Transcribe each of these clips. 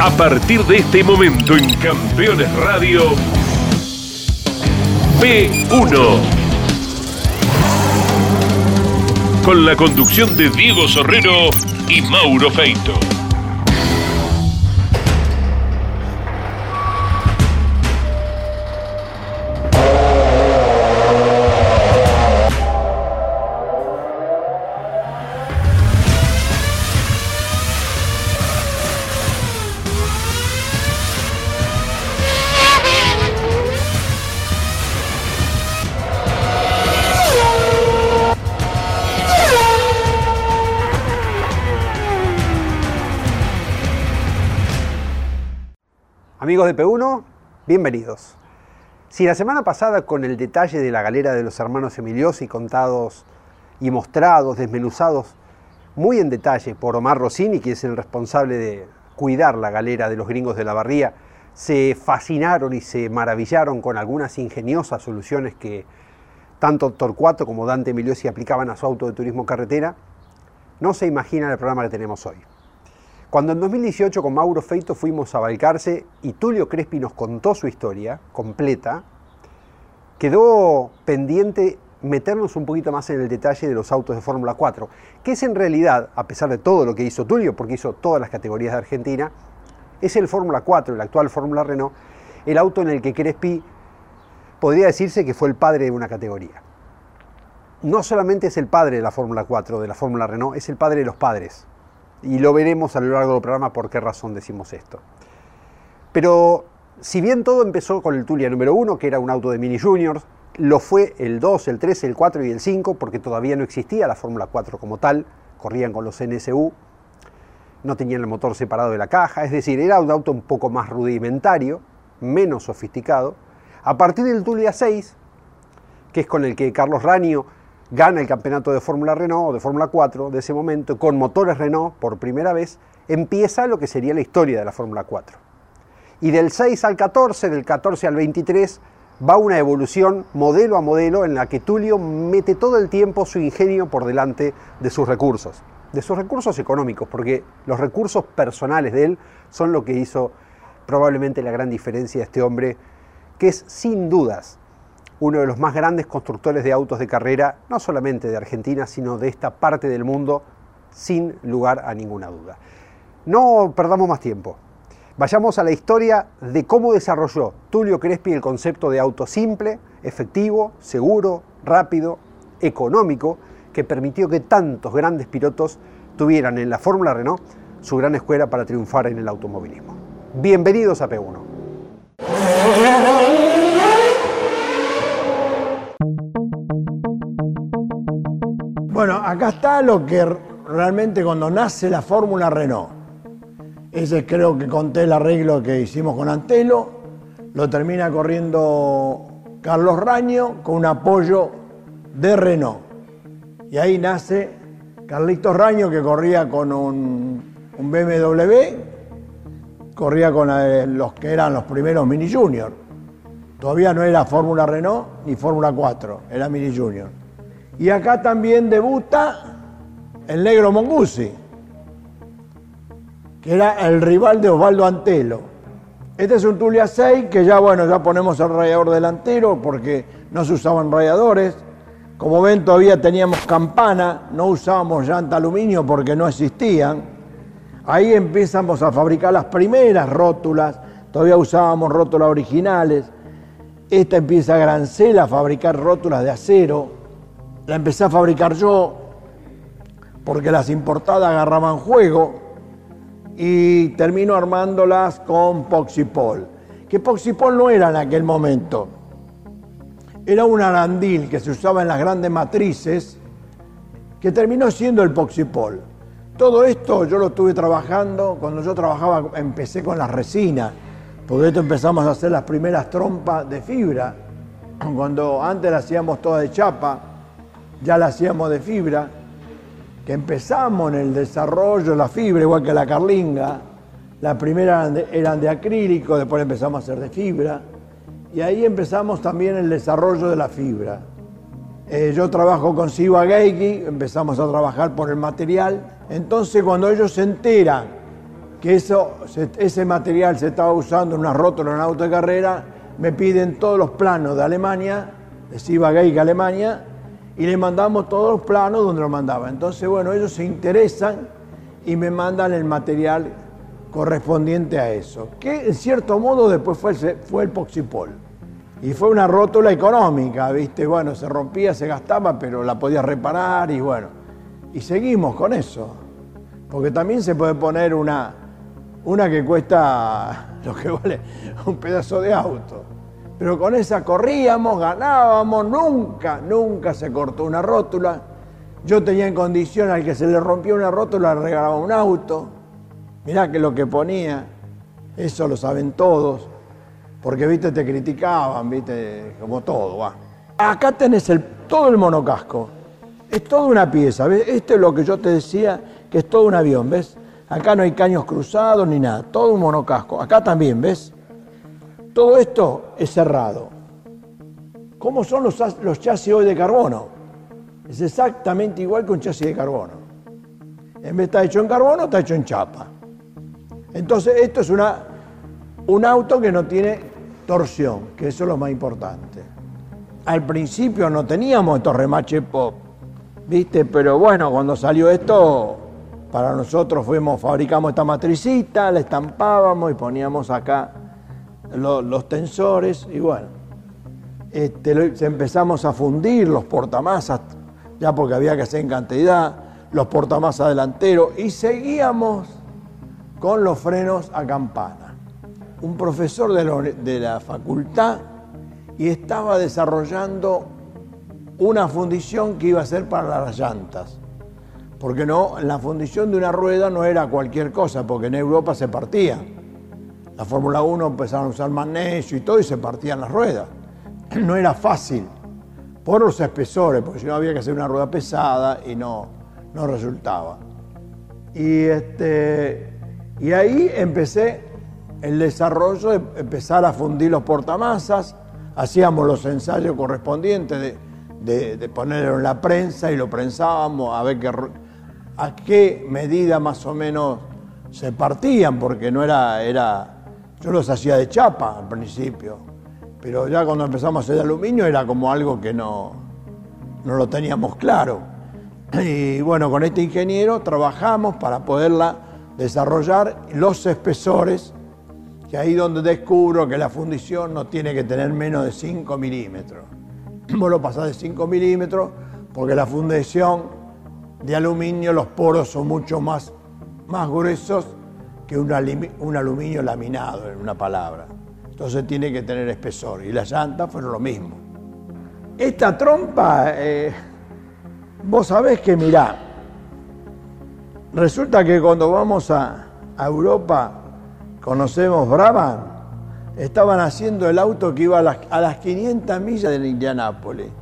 A partir de este momento en Campeones Radio, P1. Con la conducción de Diego Sorrero y Mauro Feito. De P1, bienvenidos. Si la semana pasada con el detalle de la galera de los hermanos Emiliosi contados y mostrados, desmenuzados muy en detalle por Omar Rossini, que es el responsable de cuidar la galera de los gringos de la barría, se fascinaron y se maravillaron con algunas ingeniosas soluciones que tanto Torcuato como Dante Emiliosi aplicaban a su auto de turismo carretera, no se imaginan el programa que tenemos hoy. Cuando en 2018 con Mauro Feito fuimos a Balcarce y Tulio Crespi nos contó su historia completa, quedó pendiente meternos un poquito más en el detalle de los autos de Fórmula 4, que es en realidad, a pesar de todo lo que hizo Tulio, porque hizo todas las categorías de Argentina, es el Fórmula 4, el actual Fórmula Renault, el auto en el que Crespi podría decirse que fue el padre de una categoría. No solamente es el padre de la Fórmula 4, de la Fórmula Renault, es el padre de los padres. Y lo veremos a lo largo del programa por qué razón decimos esto. Pero si bien todo empezó con el Tulia número 1, que era un auto de Mini Juniors, lo fue el 2, el 3, el 4 y el 5, porque todavía no existía la Fórmula 4 como tal, corrían con los NSU, no tenían el motor separado de la caja, es decir, era un auto un poco más rudimentario, menos sofisticado. A partir del Tulia 6, que es con el que Carlos Ranio gana el campeonato de Fórmula Renault o de Fórmula 4 de ese momento, con motores Renault por primera vez, empieza lo que sería la historia de la Fórmula 4. Y del 6 al 14, del 14 al 23, va una evolución modelo a modelo en la que Tulio mete todo el tiempo su ingenio por delante de sus recursos, de sus recursos económicos, porque los recursos personales de él son lo que hizo probablemente la gran diferencia de este hombre, que es sin dudas uno de los más grandes constructores de autos de carrera, no solamente de Argentina, sino de esta parte del mundo, sin lugar a ninguna duda. No perdamos más tiempo. Vayamos a la historia de cómo desarrolló Tulio Crespi el concepto de auto simple, efectivo, seguro, rápido, económico, que permitió que tantos grandes pilotos tuvieran en la Fórmula Renault su gran escuela para triunfar en el automovilismo. Bienvenidos a P1. Bueno, acá está lo que realmente cuando nace la Fórmula Renault. Ese creo que conté el arreglo que hicimos con Antelo. Lo termina corriendo Carlos Raño con un apoyo de Renault. Y ahí nace Carlitos Raño que corría con un, un BMW, corría con eh, los que eran los primeros Mini Junior. Todavía no era Fórmula Renault ni Fórmula 4, era Mini Junior. Y acá también debuta el negro Mongusi, que era el rival de Osvaldo Antelo. Este es un Tulia 6 que ya, bueno, ya ponemos el rayador delantero porque no se usaban rayadores. Como ven, todavía teníamos campana, no usábamos llanta aluminio porque no existían. Ahí empezamos a fabricar las primeras rótulas, todavía usábamos rótulas originales. Esta empieza Grancel a fabricar rótulas de acero, la empecé a fabricar yo porque las importadas agarraban juego y termino armándolas con Poxipol. Que Poxipol no era en aquel momento. Era un arandil que se usaba en las grandes matrices que terminó siendo el Poxipol. Todo esto yo lo estuve trabajando, cuando yo trabajaba empecé con las resinas, porque esto empezamos a hacer las primeras trompas de fibra, cuando antes las hacíamos todas de chapa, ya la hacíamos de fibra, que empezamos en el desarrollo de la fibra, igual que la carlinga. La primera eran de, acrílico, después empezamos a hacer de fibra. Y ahí empezamos también el desarrollo de la fibra. Eh, yo trabajo con Siva Geiki, empezamos a trabajar por el material. Entonces cuando ellos se enteran que eso, ese material se estaba usando en una rótula en un auto de carrera, me piden todos los planos de Alemania, de Sivagay, Alemania, y le mandamos todos los planos donde lo mandaba. Entonces, bueno, ellos se interesan y me mandan el material correspondiente a eso, que en cierto modo después fue el, fue el Poxipol. Y fue una rótula económica, ¿viste? Bueno, se rompía, se gastaba, pero la podía reparar y bueno. Y seguimos con eso. Porque también se puede poner una, una que cuesta lo que vale un pedazo de auto. Pero con esa corríamos, ganábamos, nunca, nunca se cortó una rótula. Yo tenía en condición al que se le rompió una rótula, le regalaba un auto. Mirá que lo que ponía, eso lo saben todos. Porque, viste, te criticaban, viste, como todo, va. Acá tenés el, todo el monocasco. Es toda una pieza, ¿ves? Esto es lo que yo te decía, que es todo un avión, ¿ves? Acá no hay caños cruzados ni nada, todo un monocasco. Acá también, ¿ves? Todo esto es cerrado. ¿Cómo son los, los chasis hoy de carbono? Es exactamente igual que un chasis de carbono. En vez de estar hecho en carbono, está hecho en chapa. Entonces, esto es una, un auto que no tiene torsión, que eso es lo más importante. Al principio no teníamos estos remaches pop, ¿viste? Pero bueno, cuando salió esto, para nosotros fuimos, fabricamos esta matricita, la estampábamos y poníamos acá los, tensores y bueno, este, empezamos a fundir los portamasas, ya porque había que hacer en cantidad, los portamasas delanteros y seguíamos con los frenos a campana un profesor de la, facultad y estaba desarrollando una fundición que iba a ser para las llantas. Porque no, la fundición de una rueda no era cualquier cosa, porque en Europa se partía. La Fórmula 1 empezaron a usar magnesio y todo y se partían las ruedas. No era fácil por los espesores, porque si no había que hacer una rueda pesada y no, no resultaba. Y, este, y ahí empecé el desarrollo de empezar a fundir los portamasas, hacíamos los ensayos correspondientes de, ponerlo en la prensa y lo prensábamos a ver qué, a qué medida más o menos se partían, porque no era, era, yo los hacía de chapa al principio, pero ya cuando empezamos a hacer aluminio era como algo que no, no lo teníamos claro. Y bueno, con este ingeniero trabajamos para poderla desarrollar los espesores que ahí donde descubro que la fundición no tiene que tener menos de 5 milímetros. Vos lo pasás de 5 milímetros porque la fundición de aluminio, los poros son mucho más, más gruesos que un, aluminio laminado, en una palabra. Entonces tiene que tener espesor. Y las llantas fueron lo mismo. Esta trompa, eh, vos sabés que mirá, resulta que cuando vamos a, a Europa conocemos Brabham, estaban haciendo el auto que iba a las, 500 millas de Indianápolis.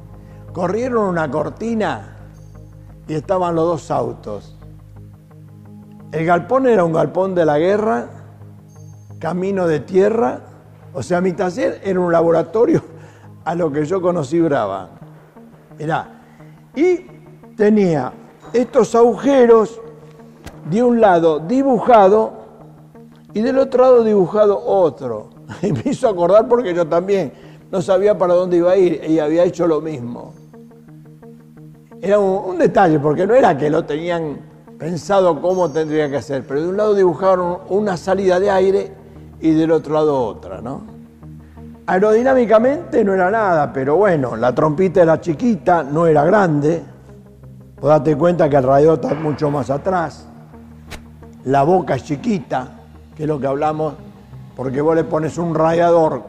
Corrieron una cortina y estaban los dos autos. El galpón era un galpón de la guerra, camino de tierra, o sea, mi taller era un laboratorio a lo que yo conocí. Mirá, y tenía estos agujeros de un lado dibujado y del otro lado dibujado otro. Y me hizo acordar porque yo también no sabía para dónde iba a ir y había hecho lo mismo. Era un, detalle, porque no era que lo tenían pensado cómo tendría que hacer, pero de un lado dibujaron una salida de aire y del otro lado otra, ¿no? Aerodinámicamente no era nada, pero bueno, la trompita era chiquita, no era grande. Vos date cuenta que el radiador está mucho más atrás. La boca es chiquita, que es lo que hablamos, porque vos le pones un radiador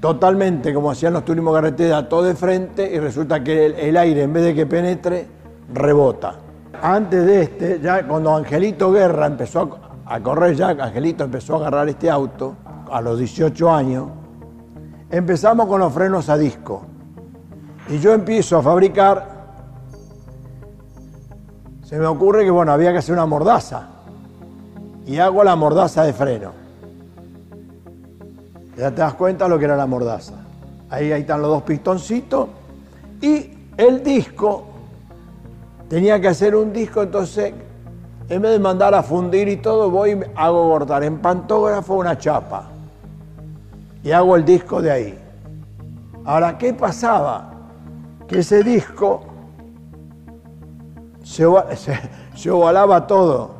totalmente como hacían los turismos carretera, todo de frente y resulta que el, aire en vez de que penetre, rebota. Antes de este, ya cuando Angelito Guerra empezó a, correr, ya Angelito empezó a agarrar este auto a los 18 años, empezamos con los frenos a disco. Y yo empiezo a fabricar, se me ocurre que bueno, había que hacer una mordaza y hago la mordaza de freno. Ya te das cuenta lo que era la mordaza. Ahí, ahí están los dos pistoncitos y el disco, tenía que hacer un disco, entonces En vez de mandar a fundir y todo, voy y hago cortar en pantógrafo una chapa. Y hago el disco de ahí. Ahora, ¿qué pasaba? Que ese disco se, se, ovalaba todo,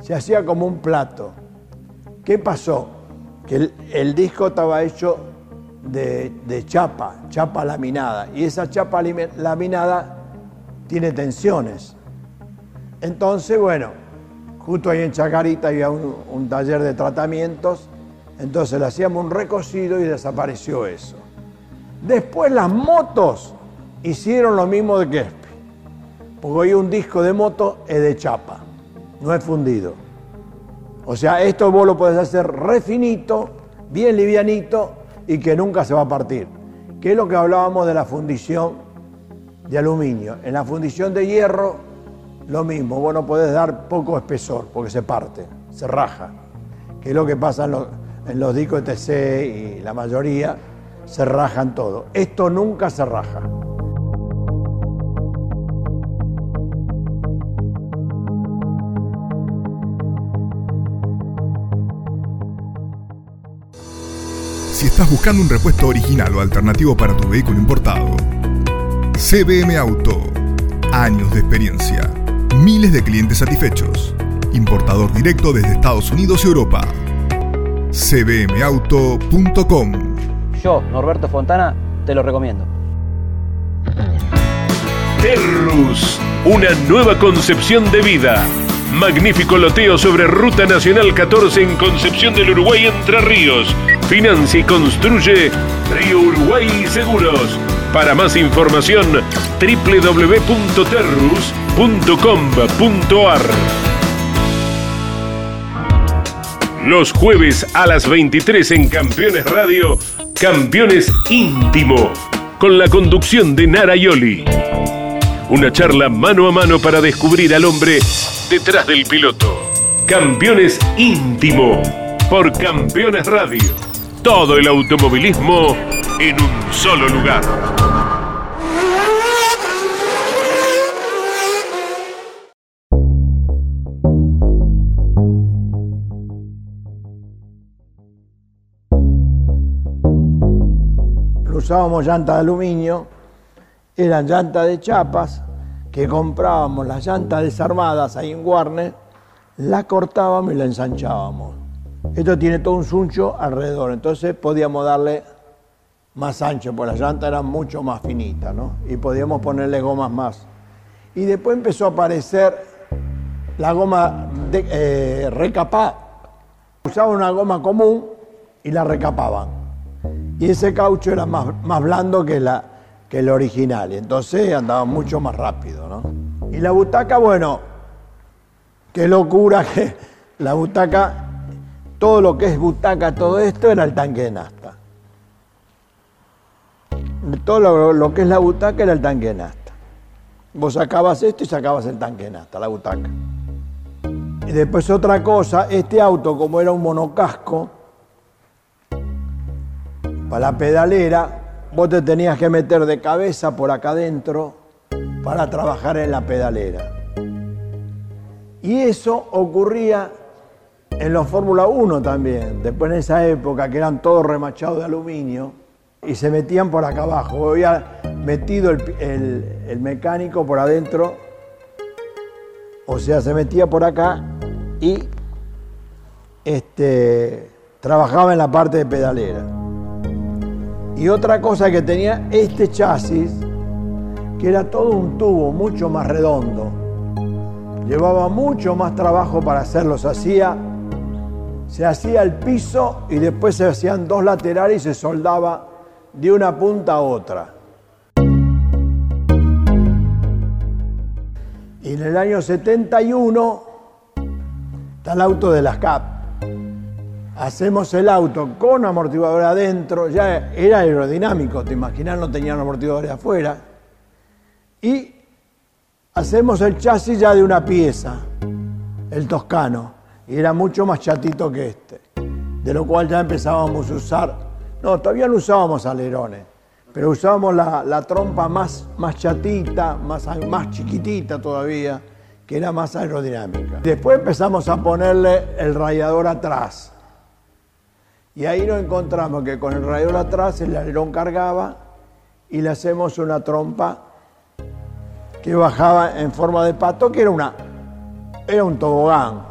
se hacía como un plato. ¿Qué pasó? Que el, disco estaba hecho de, chapa, chapa laminada, y esa chapa laminada tiene tensiones. Entonces, bueno, justo ahí en Chacarita había un, taller de tratamientos, entonces le hacíamos un recocido y desapareció eso. Después las motos hicieron lo mismo de Kespi, porque hoy un disco de moto es de chapa, no es fundido. O sea, esto vos lo podés hacer refinito, bien livianito y que nunca se va a partir. Que es lo que hablábamos de la fundición de aluminio. En la fundición de hierro lo mismo, vos no podés dar poco espesor porque se parte, se raja, que es lo que pasa en los, discos de TC y la mayoría se rajan todo. Esto nunca se raja. Si estás buscando un repuesto original o alternativo para tu vehículo importado, CBM Auto. Años de experiencia Miles de clientes satisfechos. Importador directo desde Estados Unidos y Europa. cbmauto.com Yo, Norberto Fontana, te lo recomiendo. Terrus, una nueva concepción de vida. Magnífico loteo sobre Ruta Nacional 14 en Concepción del Uruguay Entre Ríos. Financia y construye Río Uruguay Seguros. Para más información, www.terrus.com .com.ar Los jueves a las 23 en Campeones Radio, Campeones Íntimo, con la conducción de Nara Yoli. Una charla mano a mano para descubrir al hombre detrás del piloto. Campeones Íntimo, por Campeones Radio. Todo el automovilismo en un solo lugar. usábamos llantas de aluminio, eran llantas de chapas, que comprábamos las llantas desarmadas ahí en Warner, la cortábamos y la ensanchábamos. Esto tiene todo un suncho alrededor, entonces podíamos darle más ancho, porque las llantas eran mucho más finitas, ¿no? Y podíamos ponerle gomas más. Y después empezó a aparecer la goma de, eh, recapá. Usaban una goma común y la recapaban y ese caucho era más, más blando que, la, que el original, y entonces andaba mucho más rápido. ¿no? Y la butaca, bueno, qué locura que la butaca, todo lo que es butaca, todo esto era el tanque de nasta. Todo lo, que es la butaca era el tanque nasta. Vos sacabas esto y sacabas el tanque nasta, la butaca. Y después otra cosa, este auto como era un monocasco, para la pedalera, vos te tenías que meter de cabeza por acá adentro para trabajar en la pedalera. Y eso ocurría en los Fórmula 1 también, después en esa época que eran todos remachados de aluminio y se metían por acá abajo. Había metido el, el mecánico por adentro, o sea, se metía por acá y este, trabajaba en la parte de pedalera. Y otra cosa que tenía este chasis, que era todo un tubo mucho más redondo. Llevaba mucho más trabajo para hacerlo. Se hacía, se hacía el piso y después se hacían dos laterales y se soldaba de una punta a otra. Y en el año 71 está el auto de las CAP hacemos el auto con amortiguador adentro, ya era aerodinámico, te imaginas, no tenían amortiguadores afuera, y hacemos el chasis ya de una pieza, el toscano, y era mucho más chatito que este, de lo cual ya empezábamos a usar, no, todavía no usábamos alerones, pero usábamos la, trompa más, más chatita, más, más chiquitita todavía, que era más aerodinámica. Después empezamos a ponerle el radiador atrás. Y ahí nos encontramos que con el radiador atrás el alerón cargaba y le hacemos una trompa que bajaba en forma de pato, que era, una, era un tobogán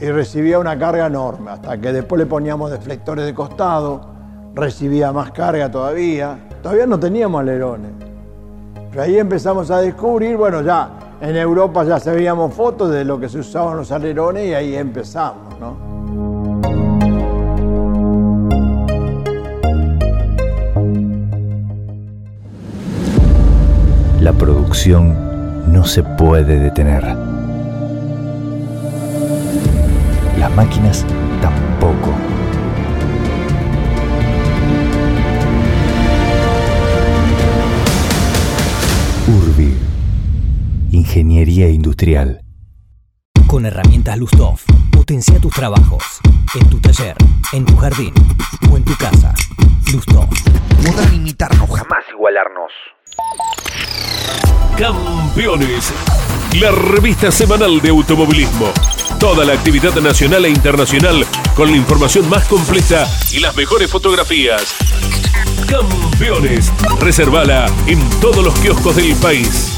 y recibía una carga enorme, hasta que después le poníamos deflectores de costado, recibía más carga todavía. Todavía no teníamos alerones. Pero ahí empezamos a descubrir, bueno, ya en Europa ya se veíamos fotos de lo que se usaban los alerones y ahí empezamos, ¿no? La producción no se puede detener. Las máquinas Ingeniería industrial. Con herramientas Lustov, potencia tus trabajos. En tu taller, en tu jardín o en tu casa. Lustov. Podrán imitarnos, jamás igualarnos. Campeones, la revista semanal de automovilismo. Toda la actividad nacional e internacional con la información más completa y las mejores fotografías. Campeones, reservala en todos los kioscos del país.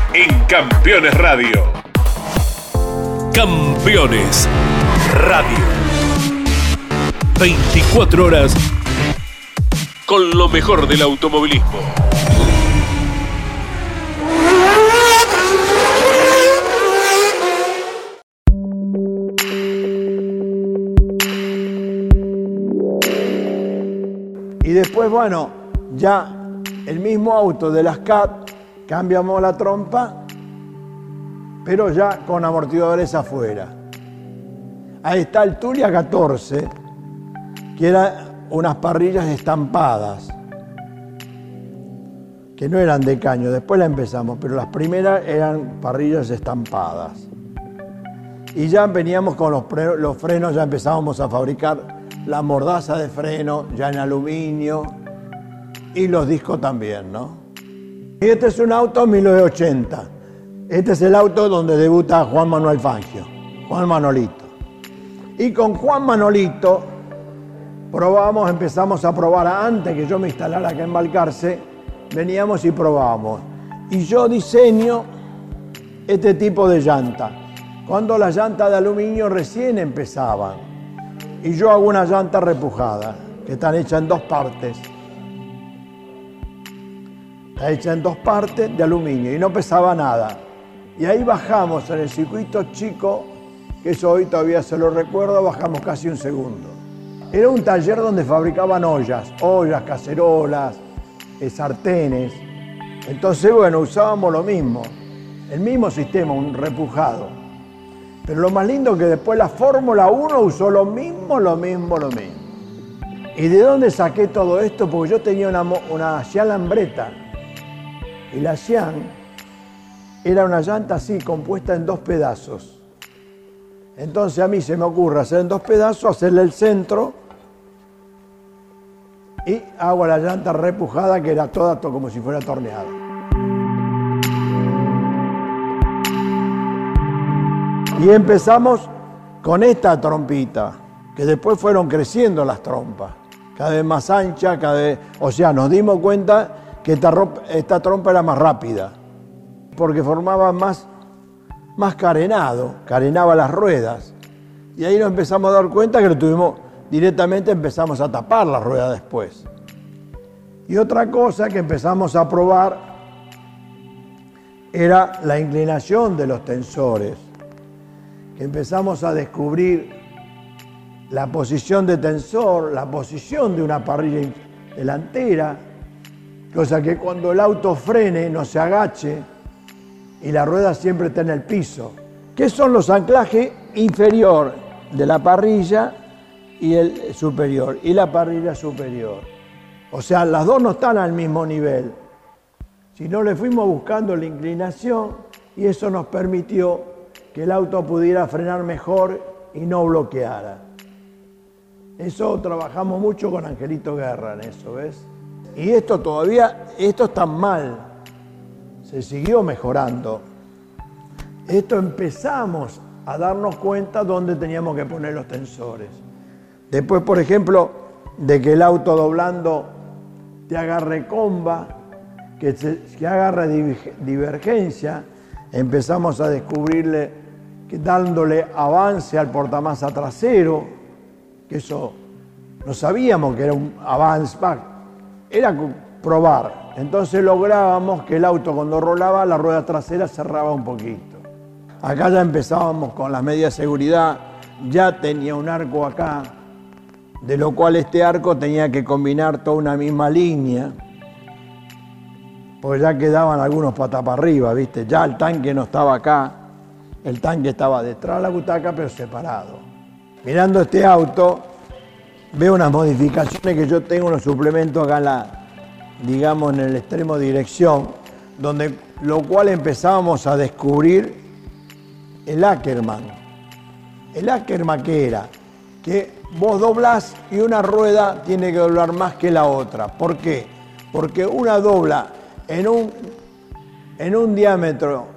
en Campeones Radio. Campeones Radio. 24 horas con lo mejor del automovilismo. Y después, bueno, ya el mismo auto de las CAT, cambiamos la trompa, pero ya con amortiguadores afuera. Ahí está el Tulia 14, que era unas parrillas estampadas, que no eran de caño, después la empezamos, pero las primeras eran parrillas estampadas. Y ya veníamos con los, los frenos, ya empezábamos a fabricar la mordaza de freno, ya en aluminio, y los discos también, ¿no? Y este es un auto 1980. Este es el auto donde debuta Juan Manuel Fangio, Juan Manolito. Y con Juan Manolito probamos, empezamos a probar antes que yo me instalara acá en Balcarce, veníamos y probábamos. Y yo diseño este tipo de llanta. Cuando las llantas de aluminio recién empezaban. Y yo hago una llanta repujada, que están hechas en dos partes. Está hecha en dos partes de aluminio y no pesaba nada. Y ahí bajamos en el circuito chico, que eso hoy todavía se lo recuerdo, bajamos casi un segundo. Era un taller donde fabricaban ollas, ollas, cacerolas, eh, sartenes. Entonces, bueno, usábamos lo mismo, el mismo sistema, un repujado. Pero lo más lindo es que después la Fórmula 1 usó lo mismo, lo mismo, lo mismo. ¿Y de dónde saqué todo esto? Porque yo tenía una, una Lambretta. Y la Xian era una llanta así, compuesta en dos pedazos. Entonces a mí se me ocurre hacer en dos pedazos, hacerle el centro y hago la llanta repujada que era toda como si fuera torneada. Y empezamos con esta trompita, que después fueron creciendo las trompas, cada vez más ancha, cada vez, o sea, nos dimos cuenta que esta, trompa era más rápida, porque formaba más, más carenado, carenaba las ruedas. Y ahí nos empezamos a dar cuenta que lo tuvimos, directamente empezamos a tapar la rueda después. Y otra cosa que empezamos a probar era la inclinación de los tensores, empezamos a descubrir la posición de tensor, la posición de una parrilla delantera, cosa que cuando el auto frene no se agache y la rueda siempre está en el piso. ¿Qué son los anclajes inferior de la parrilla y el superior? Y la parrilla superior. O sea, las dos no están al mismo nivel. Si no le fuimos buscando la inclinación y eso nos permitió que el auto pudiera frenar mejor y no bloqueara. Eso trabajamos mucho con Angelito Guerra en eso, ¿ves? Y esto todavía, esto está mal. Se siguió mejorando. Esto empezamos a darnos cuenta dónde teníamos que poner los tensores. Después, por ejemplo, de que el auto doblando te agarre comba, que, que agarre divergencia, empezamos a descubrirle que dándole avance al portamasa trasero, que eso no sabíamos que era un avance, era probar. Entonces lográbamos que el auto cuando rolaba la rueda trasera cerraba un poquito. Acá ya empezábamos con las medidas de seguridad, ya tenía un arco acá, de lo cual este arco tenía que combinar toda una misma línea, porque ya quedaban algunos patas para arriba, ¿viste? Ya el tanque no estaba acá, el tanque estaba detrás de la butaca, pero separado. Mirando este auto, veo unas modificaciones que yo tengo, unos suplementos acá en la, digamos, en el extremo dirección, donde lo cual empezábamos a descubrir el Ackerman. El Ackerman que era que vos doblás y una rueda tiene que doblar más que la otra. ¿Por qué? Porque una dobla en un, en un diámetro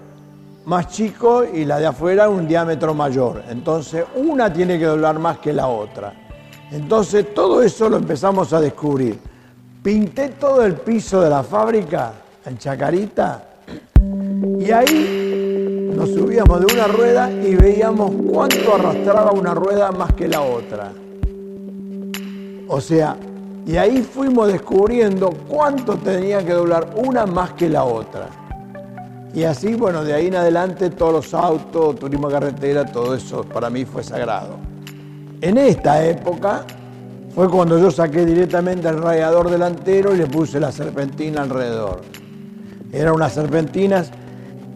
más chico y la de afuera un diámetro mayor. Entonces una tiene que doblar más que la otra. Entonces todo eso lo empezamos a descubrir. Pinté todo el piso de la fábrica en Chacarita y ahí nos subíamos de una rueda y veíamos cuánto arrastraba una rueda más que la otra. O sea, y ahí fuimos descubriendo cuánto tenía que doblar una más que la otra. Y así, bueno, de ahí en adelante todos los autos, turismo carretera, todo eso para mí fue sagrado. En esta época fue cuando yo saqué directamente el radiador delantero y le puse la serpentina alrededor. Eran unas serpentinas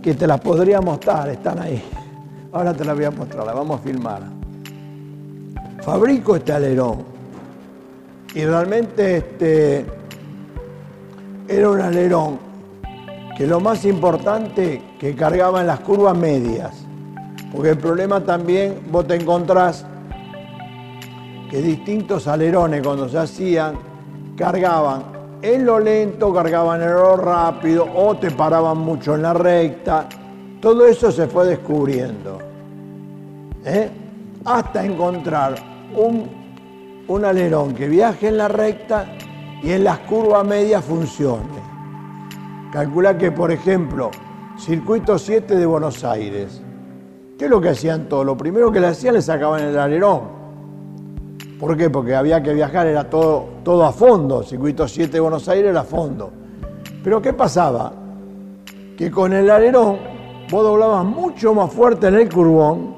que te las podría mostrar, están ahí. Ahora te las voy a mostrar, las vamos a filmar. Fabrico este alerón y realmente este era un alerón que lo más importante que cargaba en las curvas medias, porque el problema también vos te encontrás que distintos alerones cuando se hacían cargaban en lo lento, cargaban en lo rápido o te paraban mucho en la recta. Todo eso se fue descubriendo. ¿eh? Hasta encontrar un, un alerón que viaje en la recta y en las curvas medias funcione. Calcula que, por ejemplo, circuito 7 de Buenos Aires, ¿qué es lo que hacían todos? Lo primero que le hacían le sacaban el alerón ¿Por qué? Porque había que viajar, era todo, todo a fondo, circuito 7 de Buenos Aires era a fondo. Pero ¿qué pasaba? Que con el alerón vos doblabas mucho más fuerte en el curvón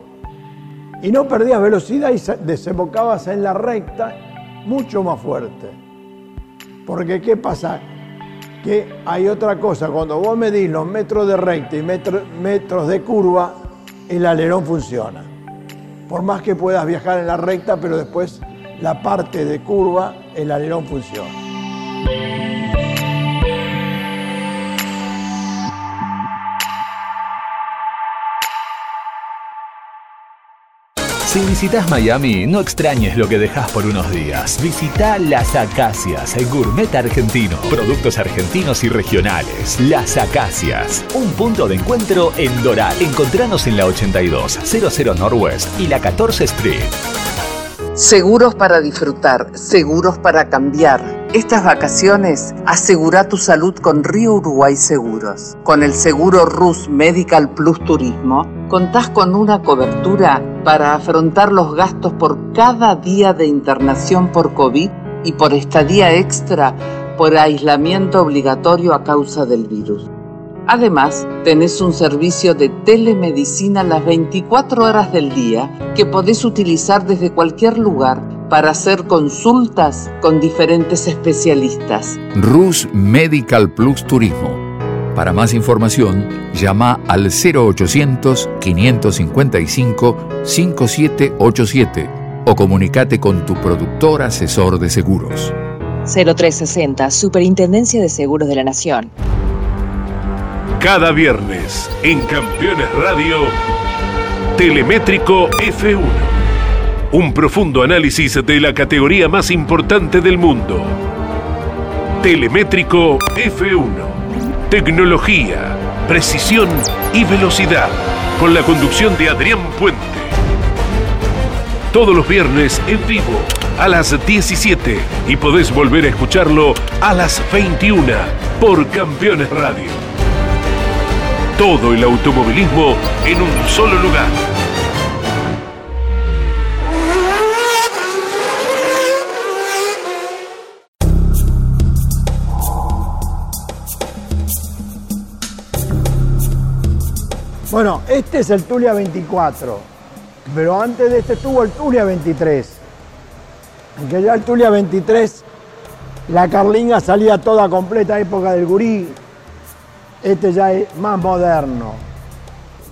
y no perdías velocidad y desembocabas en la recta mucho más fuerte. Porque ¿qué pasa? Que hay otra cosa, cuando vos medís los metros de recta y metros de curva, el alerón funciona. Por más que puedas viajar en la recta, pero después la parte de curva, el alerón funciona. Si visitas Miami, no extrañes lo que dejas por unos días. Visita Las Acacias, el gourmet argentino. Productos argentinos y regionales. Las Acacias, un punto de encuentro en Doral. Encontranos en la 82, 00 Northwest y la 14 Street. Seguros para disfrutar, seguros para cambiar. Estas vacaciones asegura tu salud con Río Uruguay Seguros. Con el seguro RUS Medical Plus Turismo, contás con una cobertura para afrontar los gastos por cada día de internación por COVID y por estadía extra por aislamiento obligatorio a causa del virus. Además, tenés un servicio de telemedicina las 24 horas del día que podés utilizar desde cualquier lugar para hacer consultas con diferentes especialistas. RUS Medical Plus Turismo. Para más información, llama al 0800-555-5787 o comunícate con tu productor asesor de seguros. 0360, Superintendencia de Seguros de la Nación. Cada viernes en Campeones Radio, Telemétrico F1. Un profundo análisis de la categoría más importante del mundo. Telemétrico F1. Tecnología, precisión y velocidad. Con la conducción de Adrián Puente. Todos los viernes en vivo a las 17 y podés volver a escucharlo a las 21 por Campeones Radio. Todo el automovilismo en un solo lugar. Bueno, este es el Tulia 24, pero antes de este estuvo el Tulia 23. Aunque ya el Tulia 23, la carlinga salía toda completa, época del gurí. Este ya es más moderno,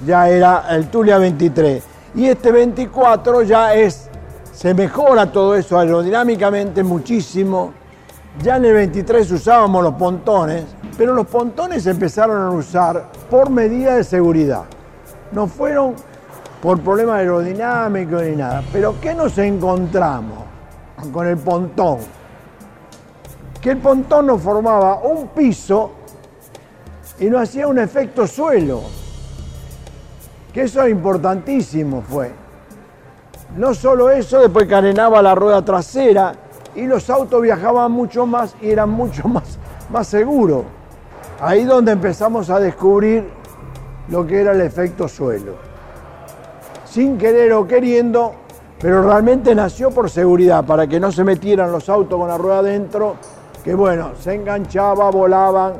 ya era el Tulia 23. Y este 24 ya es, se mejora todo eso aerodinámicamente muchísimo. Ya en el 23 usábamos los pontones, pero los pontones se empezaron a usar por medida de seguridad. No fueron por problemas aerodinámicos ni nada. Pero ¿qué nos encontramos con el pontón? Que el pontón nos formaba un piso y no hacía un efecto suelo. Que eso es importantísimo fue. No solo eso, después carenaba la rueda trasera y los autos viajaban mucho más y eran mucho más, más seguros. Ahí donde empezamos a descubrir lo que era el efecto suelo. Sin querer o queriendo, pero realmente nació por seguridad, para que no se metieran los autos con la rueda adentro, que bueno, se enganchaba, volaban,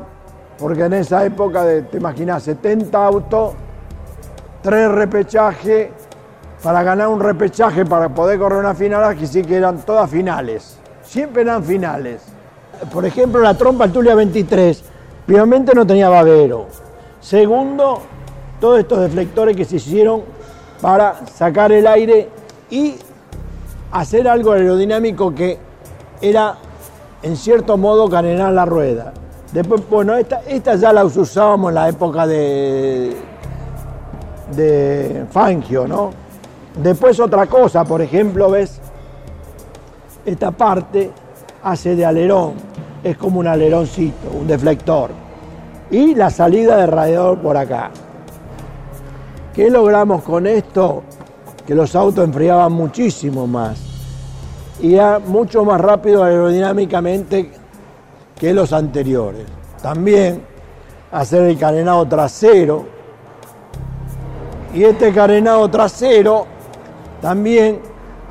porque en esa época, te imaginas, 70 autos, tres repechajes, para ganar un repechaje, para poder correr una final, aquí sí que eran todas finales, siempre eran finales. Por ejemplo, la trompa Tulia 23, primeramente no tenía babero. Segundo, todos estos deflectores que se hicieron para sacar el aire y hacer algo aerodinámico que era en cierto modo carenar la rueda. Después, bueno, esta, esta ya la usábamos en la época de, de Fangio, ¿no? Después otra cosa, por ejemplo, ves, esta parte hace de alerón, es como un aleroncito, un deflector. Y la salida de radiador por acá. ¿Qué logramos con esto? Que los autos enfriaban muchísimo más y era mucho más rápido aerodinámicamente que los anteriores. También hacer el carenado trasero y este carenado trasero también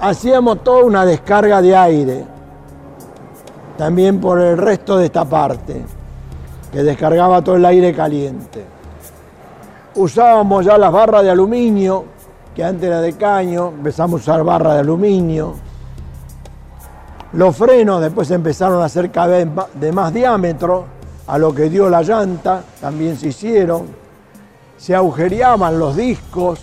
hacíamos toda una descarga de aire, también por el resto de esta parte, que descargaba todo el aire caliente. Usábamos ya las barras de aluminio, que antes era de caño, empezamos a usar barras de aluminio. Los frenos después empezaron a ser cada vez de más diámetro, a lo que dio la llanta, también se hicieron. Se agujereaban los discos.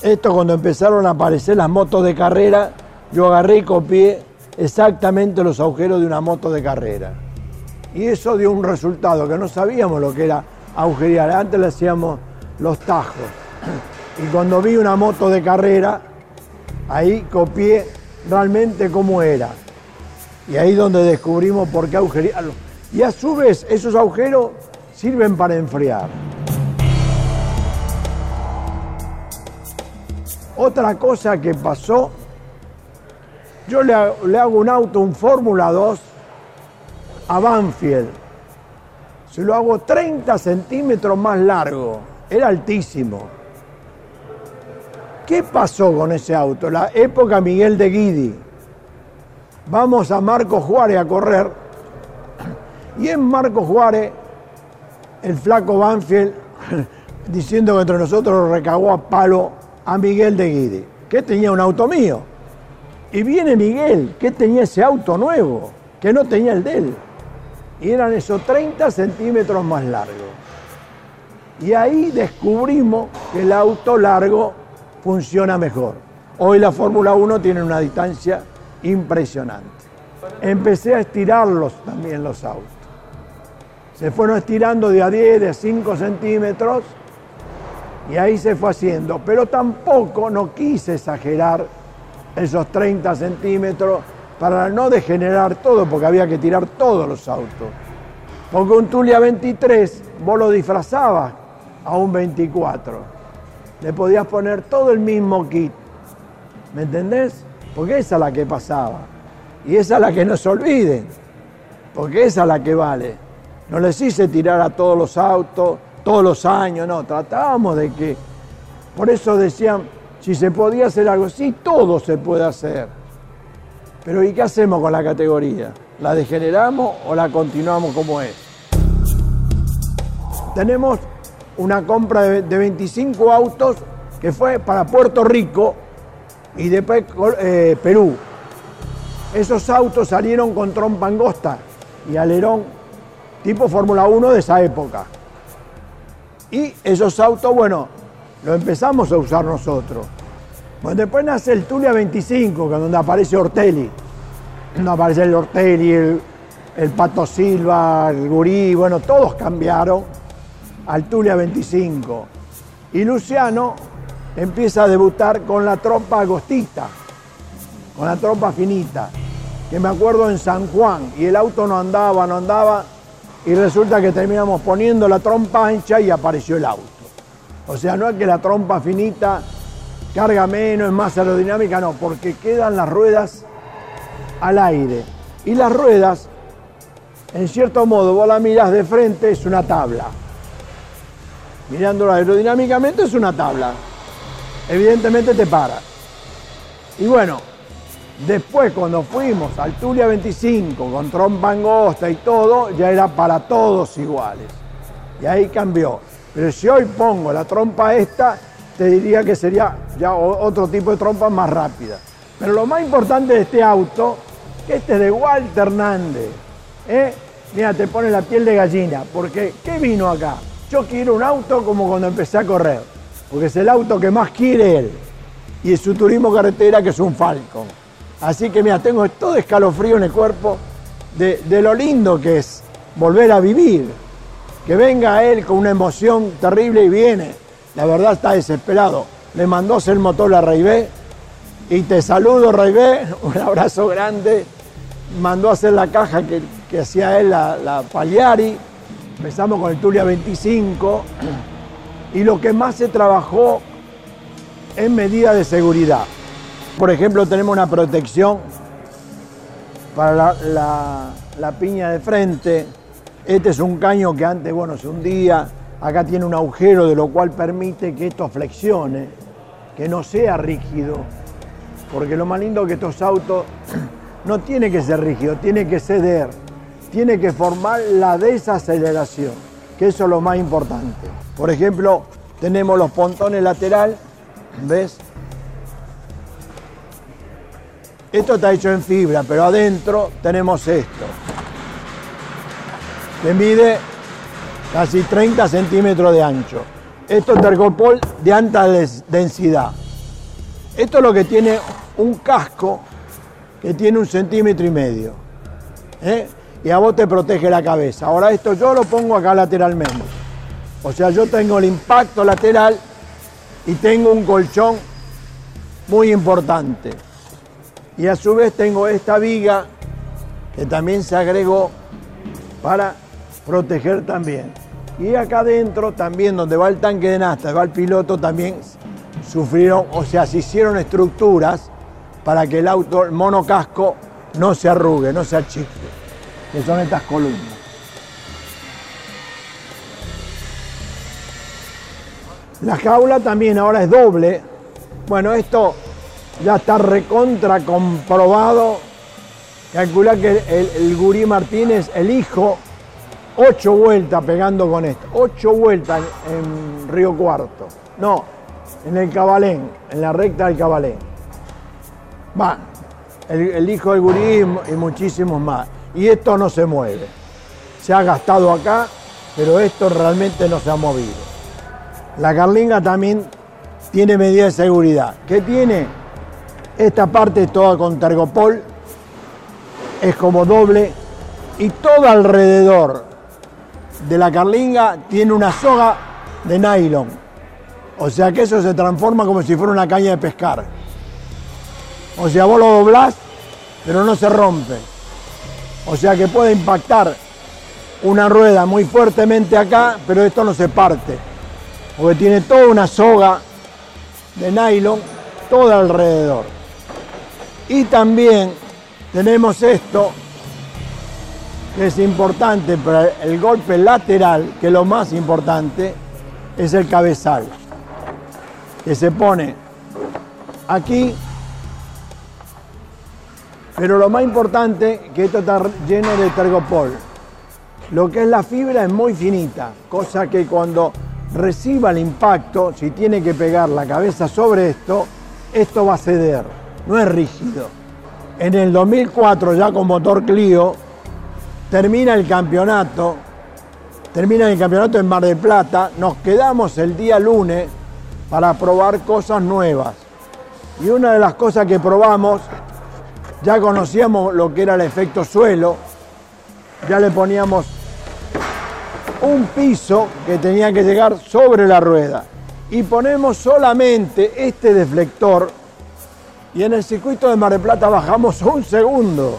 Esto cuando empezaron a aparecer las motos de carrera, yo agarré y copié exactamente los agujeros de una moto de carrera. Y eso dio un resultado, que no sabíamos lo que era agujerear. Antes le hacíamos los tajos. Y cuando vi una moto de carrera, ahí copié realmente cómo era. Y ahí donde descubrimos por qué agujerearlo. Y a su vez, esos agujeros sirven para enfriar. Otra cosa que pasó, yo le le hago un auto, un Fórmula 2, a Banfield. Se lo hago 30 centímetros más largo. Era altísimo. ¿Qué pasó con ese auto? La época Miguel de Guidi. Vamos a Marco Juárez a correr. Y en Marco Juárez, el flaco Banfield, diciendo que entre nosotros recagó a palo a Miguel de Guidi, que tenía un auto mío. Y viene Miguel, que tenía ese auto nuevo, que no tenía el de él. Y eran esos 30 centímetros más largos. Y ahí descubrimos que el auto largo funciona mejor. Hoy la Fórmula 1 tiene una distancia impresionante. Empecé a estirarlos también los autos. Se fueron estirando de a 10, de a 5 centímetros y ahí se fue haciendo. Pero tampoco no quise exagerar esos 30 centímetros para no degenerar todo, porque había que tirar todos los autos. Porque un Tulia 23 vos lo disfrazabas a un 24. Le podías poner todo el mismo kit. ¿Me entendés? Porque esa es la que pasaba. Y esa es la que no se olviden. Porque esa es la que vale. No les hice tirar a todos los autos, todos los años, no. Tratábamos de que. Por eso decían, si se podía hacer algo, sí, todo se puede hacer. Pero ¿y qué hacemos con la categoría? ¿La degeneramos o la continuamos como es? Tenemos una compra de, 25 autos que fue para Puerto Rico y después eh, Perú. Esos autos salieron con trompa angosta y alerón tipo Fórmula 1 de esa época. Y esos autos, bueno, los empezamos a usar nosotros. Bueno, después nace el Tulia 25, donde aparece Ortelli. Aparece el Ortelli, el, el Pato Silva, el Gurí, bueno, todos cambiaron al Tulia 25. Y Luciano empieza a debutar con la trompa agostista, con la trompa finita, que me acuerdo en San Juan, y el auto no andaba, no andaba, y resulta que terminamos poniendo la trompa ancha y apareció el auto. O sea, no es que la trompa finita carga menos, es más aerodinámica, no, porque quedan las ruedas al aire. Y las ruedas, en cierto modo, vos la miras de frente, es una tabla mirándolo aerodinámicamente es una tabla. Evidentemente te para. Y bueno, después cuando fuimos al Tulia 25 con trompa angosta y todo, ya era para todos iguales. Y ahí cambió. Pero si hoy pongo la trompa esta, te diría que sería ya otro tipo de trompa más rápida. Pero lo más importante de este auto, que este es de Walter Hernández. ¿eh? Mira, te pone la piel de gallina, porque ¿qué vino acá? Yo quiero un auto como cuando empecé a correr, porque es el auto que más quiere él. Y es su turismo carretera que es un Falcon. Así que mira, tengo todo escalofrío en el cuerpo de, lo lindo que es volver a vivir. Que venga él con una emoción terrible y viene. La verdad está desesperado. Le mandó el motor a B y te saludo B, un abrazo grande. Mandó a hacer la caja que, hacía él, la, la Pagliari Empezamos con el Tulia 25 y lo que más se trabajó en medida de seguridad. Por ejemplo, tenemos una protección para la, piña de frente. Este es un caño que antes, bueno, se hundía. Acá tiene un agujero, de lo cual permite que esto flexione, que no sea rígido. Porque lo más lindo que estos autos no tiene que ser rígido, tiene que ceder tiene que formar la desaceleración, que eso es lo más importante. Por ejemplo, tenemos los pontones lateral, ¿ves? Esto está hecho en fibra, pero adentro tenemos esto, que mide casi 30 centímetros de ancho. Esto es tergopol de alta densidad. Esto es lo que tiene un casco que tiene un centímetro y medio. ¿eh? Y a vos te protege la cabeza. Ahora esto yo lo pongo acá lateralmente. O sea, yo tengo el impacto lateral y tengo un colchón muy importante. Y a su vez tengo esta viga que también se agregó para proteger también. Y acá adentro también, donde va el tanque de nasta, va el piloto, también sufrieron, o sea, se hicieron estructuras para que el auto, el monocasco, no se arrugue, no se achique que son estas columnas. La jaula también ahora es doble. Bueno, esto ya está recontra comprobado. Calcula que el, Gurí Martínez, el hijo, ocho vueltas pegando con esto. Ocho vueltas en, Río Cuarto. No, en el Cabalén, en la recta del Cabalén. Va, el, el hijo del gurí y muchísimos más. Y esto no se mueve. Se ha gastado acá, pero esto realmente no se ha movido. La carlinga también tiene medidas de seguridad. ¿Qué tiene? Esta parte es toda con tergopol, es como doble y todo alrededor de la carlinga tiene una soga de nylon. O sea que eso se transforma como si fuera una caña de pescar. O sea, vos lo doblás, pero no se rompe. O sea que puede impactar una rueda muy fuertemente acá, pero esto no se parte. Porque tiene toda una soga de nylon todo alrededor. Y también tenemos esto, que es importante para el golpe lateral, que lo más importante es el cabezal, que se pone aquí, pero lo más importante que esto está lleno de tergopol. Lo que es la fibra es muy finita, cosa que cuando reciba el impacto, si tiene que pegar la cabeza sobre esto, esto va a ceder, no es rígido. En el 2004, ya con motor Clio, termina el campeonato, termina el campeonato en Mar del Plata, nos quedamos el día lunes para probar cosas nuevas. Y una de las cosas que probamos, ya conocíamos lo que era el efecto suelo, ya le poníamos un piso que tenía que llegar sobre la rueda. Y ponemos solamente este deflector y en el circuito de Mar del Plata bajamos un segundo.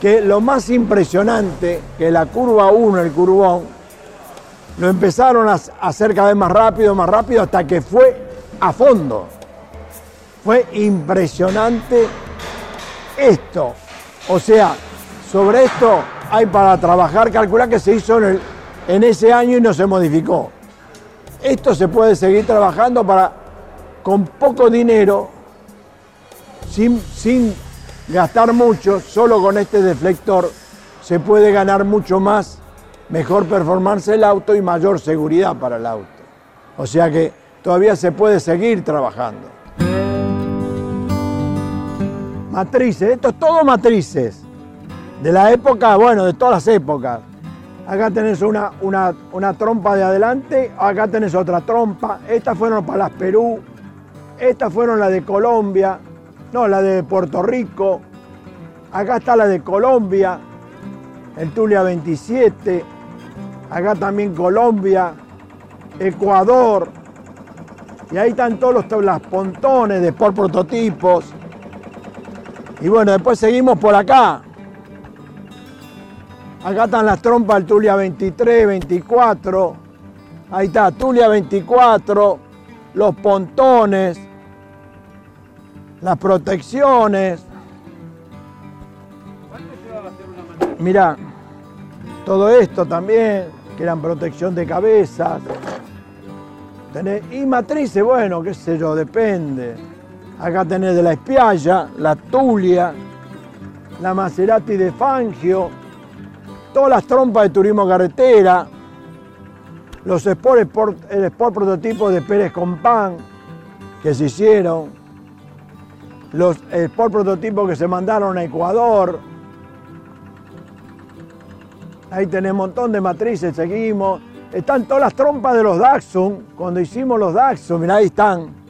Que lo más impresionante, que la curva 1, el curvón, lo empezaron a hacer cada vez más rápido, más rápido, hasta que fue a fondo. Fue impresionante esto. O sea, sobre esto hay para trabajar, calcular que se hizo en, en ese año y no se modificó. Esto se puede seguir trabajando para, con poco dinero, sin, sin gastar mucho, solo con este deflector se puede ganar mucho más, mejor performance del auto y mayor seguridad para el auto. O sea que todavía se puede seguir trabajando. Matrices, esto es todo matrices de la época, bueno, de todas las épocas. Acá tenés una, una, una, trompa de adelante, acá tenés otra trompa. Estas fueron para las Perú, estas fueron las de Colombia, no, la de Puerto Rico. Acá está la de Colombia, el Tulia 27. Acá también Colombia, Ecuador. Y ahí están todos los, los pontones de por prototipos. Y bueno, después seguimos por acá. Acá están las trompas del Tulia 23, 24. Ahí está, Tulia 24, los pontones, las protecciones. Mira, todo esto también, que eran protección de cabezas. y matrices, bueno, qué sé yo, depende. Acá tenés de la Espialla, la Tulia, la Maserati de Fangio, todas las trompas de turismo carretera, los Sport, Sport, el Sport prototipo de Pérez Compán que se hicieron, los Sport prototipos que se mandaron a Ecuador. Ahí tenemos un montón de matrices, seguimos. Están todas las trompas de los Daxum, cuando hicimos los Daxum, mirá, ahí están.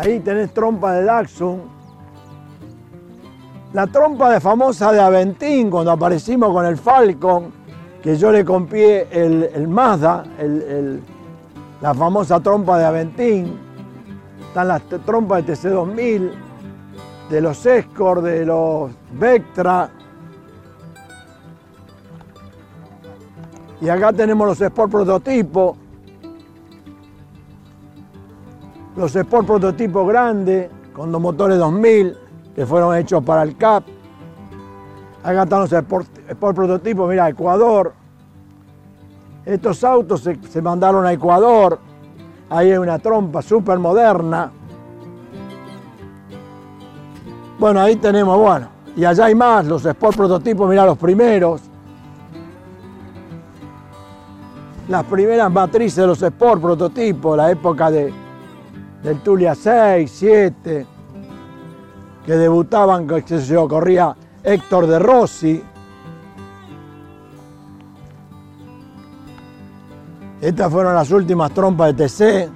Ahí tenés trompas de Daxum. La trompa de famosa de Aventín, cuando aparecimos con el Falcon, que yo le compré el, Mazda, la famosa trompa de Aventín. Están las trompas de TC2000, de los Escort, de los Vectra. Y acá tenemos los Sport Prototipo. Los Sport Prototipo grandes, con dos motores 2000 que fueron hechos para el CAP. Acá están los Sport, prototipos, mira, Ecuador. Estos autos se, mandaron a Ecuador. Ahí hay una trompa súper moderna. Bueno, ahí tenemos, bueno, y allá hay más, los Sport prototipos, mira los primeros. Las primeras matrices de los Sport prototipos, la época de del Tulia 6, 7, que debutaban, que se corría Héctor de Rossi. Estas fueron las últimas trompas de TC,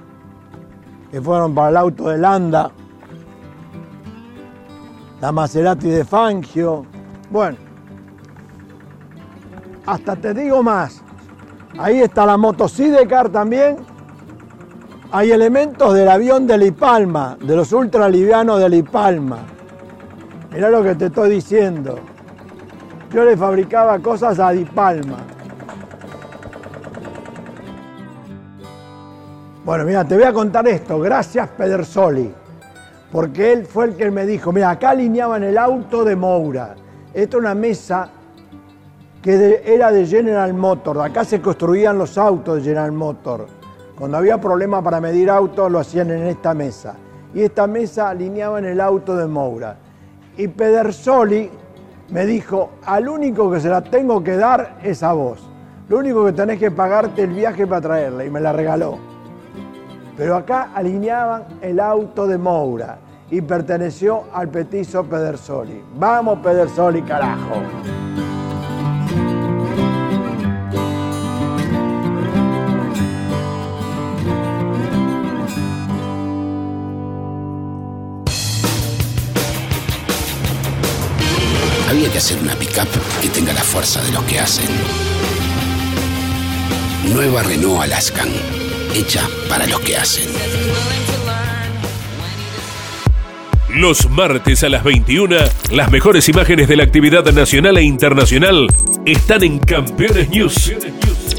que fueron para el auto de Landa, la Maserati de Fangio. Bueno, hasta te digo más, ahí está la motosidecar también. Hay elementos del avión de Lipalma, de los ultralivianos de Lipalma. Mirá lo que te estoy diciendo. Yo le fabricaba cosas a Lipalma. Bueno, mira, te voy a contar esto. Gracias, Pedersoli. Porque él fue el que me dijo, mira, acá alineaban el auto de Moura. Esta es una mesa que era de General Motors. Acá se construían los autos de General Motors. Cuando había problemas para medir autos, lo hacían en esta mesa. Y esta mesa alineaba en el auto de Moura. Y Pedersoli me dijo, al único que se la tengo que dar es a vos. Lo único que tenés que pagarte el viaje para traerla. Y me la regaló. Pero acá alineaban el auto de Moura y perteneció al petizo Pedersoli. Vamos Pedersoli, carajo. Que hacer una pickup que tenga la fuerza de los que hacen. Nueva Renault Alaskan, hecha para los que hacen. Los martes a las 21, las mejores imágenes de la actividad nacional e internacional están en Campeones News.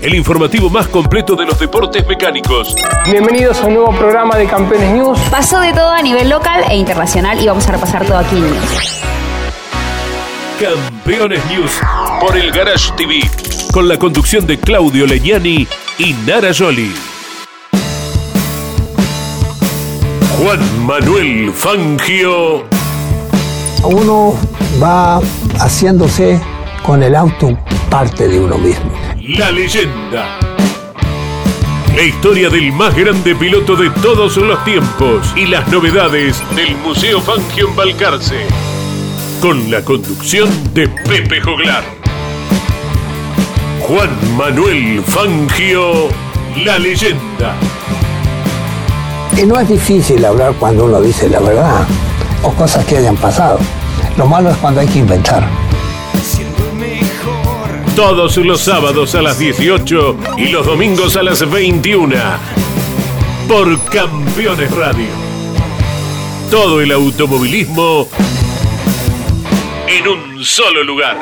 El informativo más completo de los deportes mecánicos. Bienvenidos a un nuevo programa de Campeones News. Pasó de todo a nivel local e internacional y vamos a repasar todo aquí en News. Campeones News por el Garage TV, con la conducción de Claudio Leñani y Nara Joli. Juan Manuel Fangio. Uno va haciéndose con el auto parte de uno mismo. La leyenda. La historia del más grande piloto de todos los tiempos y las novedades del Museo Fangio en Balcarce. Con la conducción de Pepe Joglar. Juan Manuel Fangio, la leyenda. Y no es difícil hablar cuando uno dice la verdad o cosas que hayan pasado. Lo malo es cuando hay que inventar. Todos los sábados a las 18 y los domingos a las 21. Por Campeones Radio. Todo el automovilismo en un solo lugar.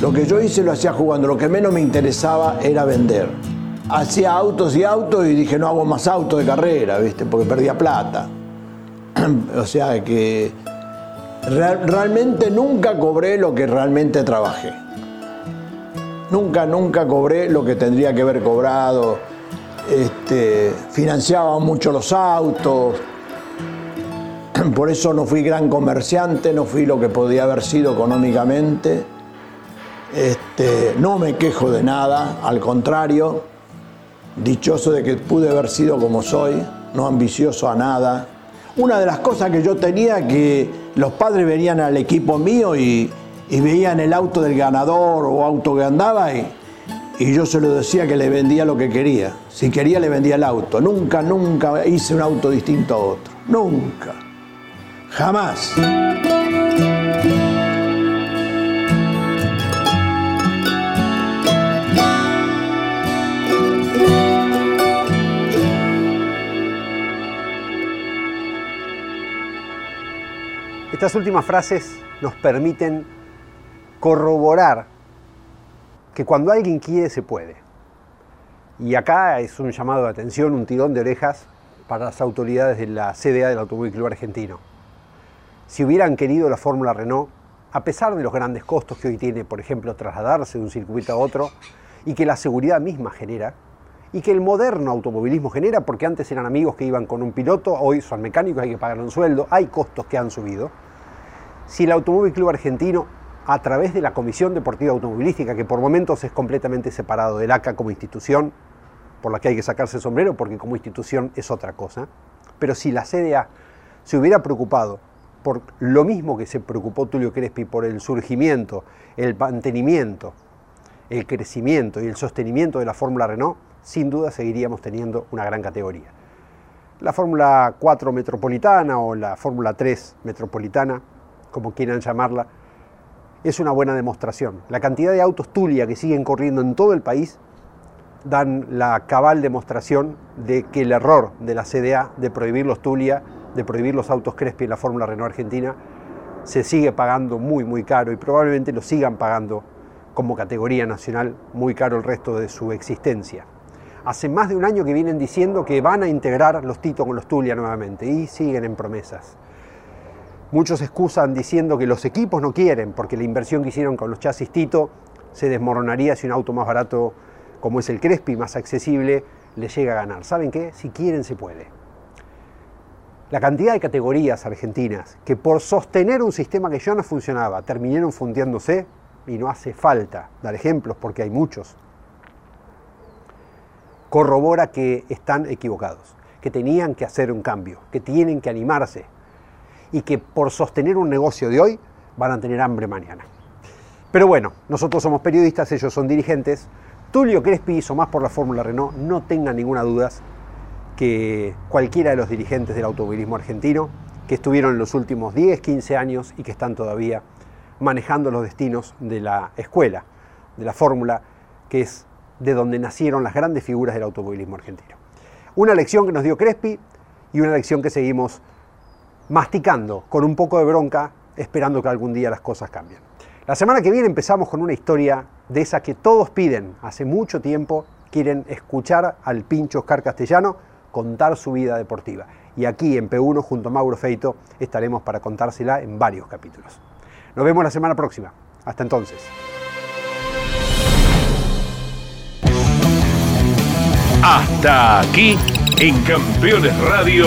Lo que yo hice lo hacía jugando, lo que menos me interesaba era vender. Hacía autos y autos y dije no hago más autos de carrera, ¿viste? Porque perdía plata. o sea que real- realmente nunca cobré lo que realmente trabajé. Nunca, nunca cobré lo que tendría que haber cobrado. Este, financiaba mucho los autos. Por eso no fui gran comerciante, no fui lo que podía haber sido económicamente. Este, no me quejo de nada, al contrario, dichoso de que pude haber sido como soy, no ambicioso a nada. Una de las cosas que yo tenía que los padres venían al equipo mío y, y veían el auto del ganador o auto que andaba y, y yo se lo decía que le vendía lo que quería. Si quería le vendía el auto. Nunca, nunca hice un auto distinto a otro. Nunca. Jamás. Estas últimas frases nos permiten corroborar que cuando alguien quiere se puede. Y acá es un llamado de atención, un tirón de orejas para las autoridades de la CDA del Automóvil Club Argentino. Si hubieran querido la Fórmula Renault, a pesar de los grandes costos que hoy tiene, por ejemplo, trasladarse de un circuito a otro, y que la seguridad misma genera, y que el moderno automovilismo genera, porque antes eran amigos que iban con un piloto, hoy son mecánicos, hay que pagar un sueldo, hay costos que han subido. Si el Automóvil Club Argentino a través de la Comisión Deportiva Automovilística, que por momentos es completamente separado del ACA como institución, por la que hay que sacarse el sombrero porque como institución es otra cosa. Pero si la CDA se hubiera preocupado por lo mismo que se preocupó Tulio Crespi por el surgimiento, el mantenimiento, el crecimiento y el sostenimiento de la Fórmula Renault, sin duda seguiríamos teniendo una gran categoría. La Fórmula 4 metropolitana o la Fórmula 3 metropolitana, como quieran llamarla, es una buena demostración. La cantidad de autos Tulia que siguen corriendo en todo el país dan la cabal demostración de que el error de la CDA de prohibir los Tulia, de prohibir los autos Crespi en la Fórmula Renault Argentina, se sigue pagando muy, muy caro y probablemente lo sigan pagando como categoría nacional muy caro el resto de su existencia. Hace más de un año que vienen diciendo que van a integrar los Tito con los Tulia nuevamente y siguen en promesas. Muchos excusan diciendo que los equipos no quieren porque la inversión que hicieron con los chasis Tito se desmoronaría si un auto más barato como es el Crespi, más accesible, le llega a ganar. ¿Saben qué? Si quieren se puede. La cantidad de categorías argentinas que por sostener un sistema que ya no funcionaba terminaron fundiéndose, y no hace falta dar ejemplos porque hay muchos, corrobora que están equivocados, que tenían que hacer un cambio, que tienen que animarse y que por sostener un negocio de hoy van a tener hambre mañana. Pero bueno, nosotros somos periodistas, ellos son dirigentes, Tulio Crespi hizo más por la Fórmula Renault, no tengan ninguna duda que cualquiera de los dirigentes del automovilismo argentino que estuvieron en los últimos 10, 15 años y que están todavía manejando los destinos de la escuela, de la fórmula, que es de donde nacieron las grandes figuras del automovilismo argentino. Una lección que nos dio Crespi y una lección que seguimos masticando con un poco de bronca, esperando que algún día las cosas cambien. La semana que viene empezamos con una historia de esa que todos piden hace mucho tiempo, quieren escuchar al pincho Oscar Castellano contar su vida deportiva. Y aquí en P1 junto a Mauro Feito estaremos para contársela en varios capítulos. Nos vemos la semana próxima. Hasta entonces. Hasta aquí en Campeones Radio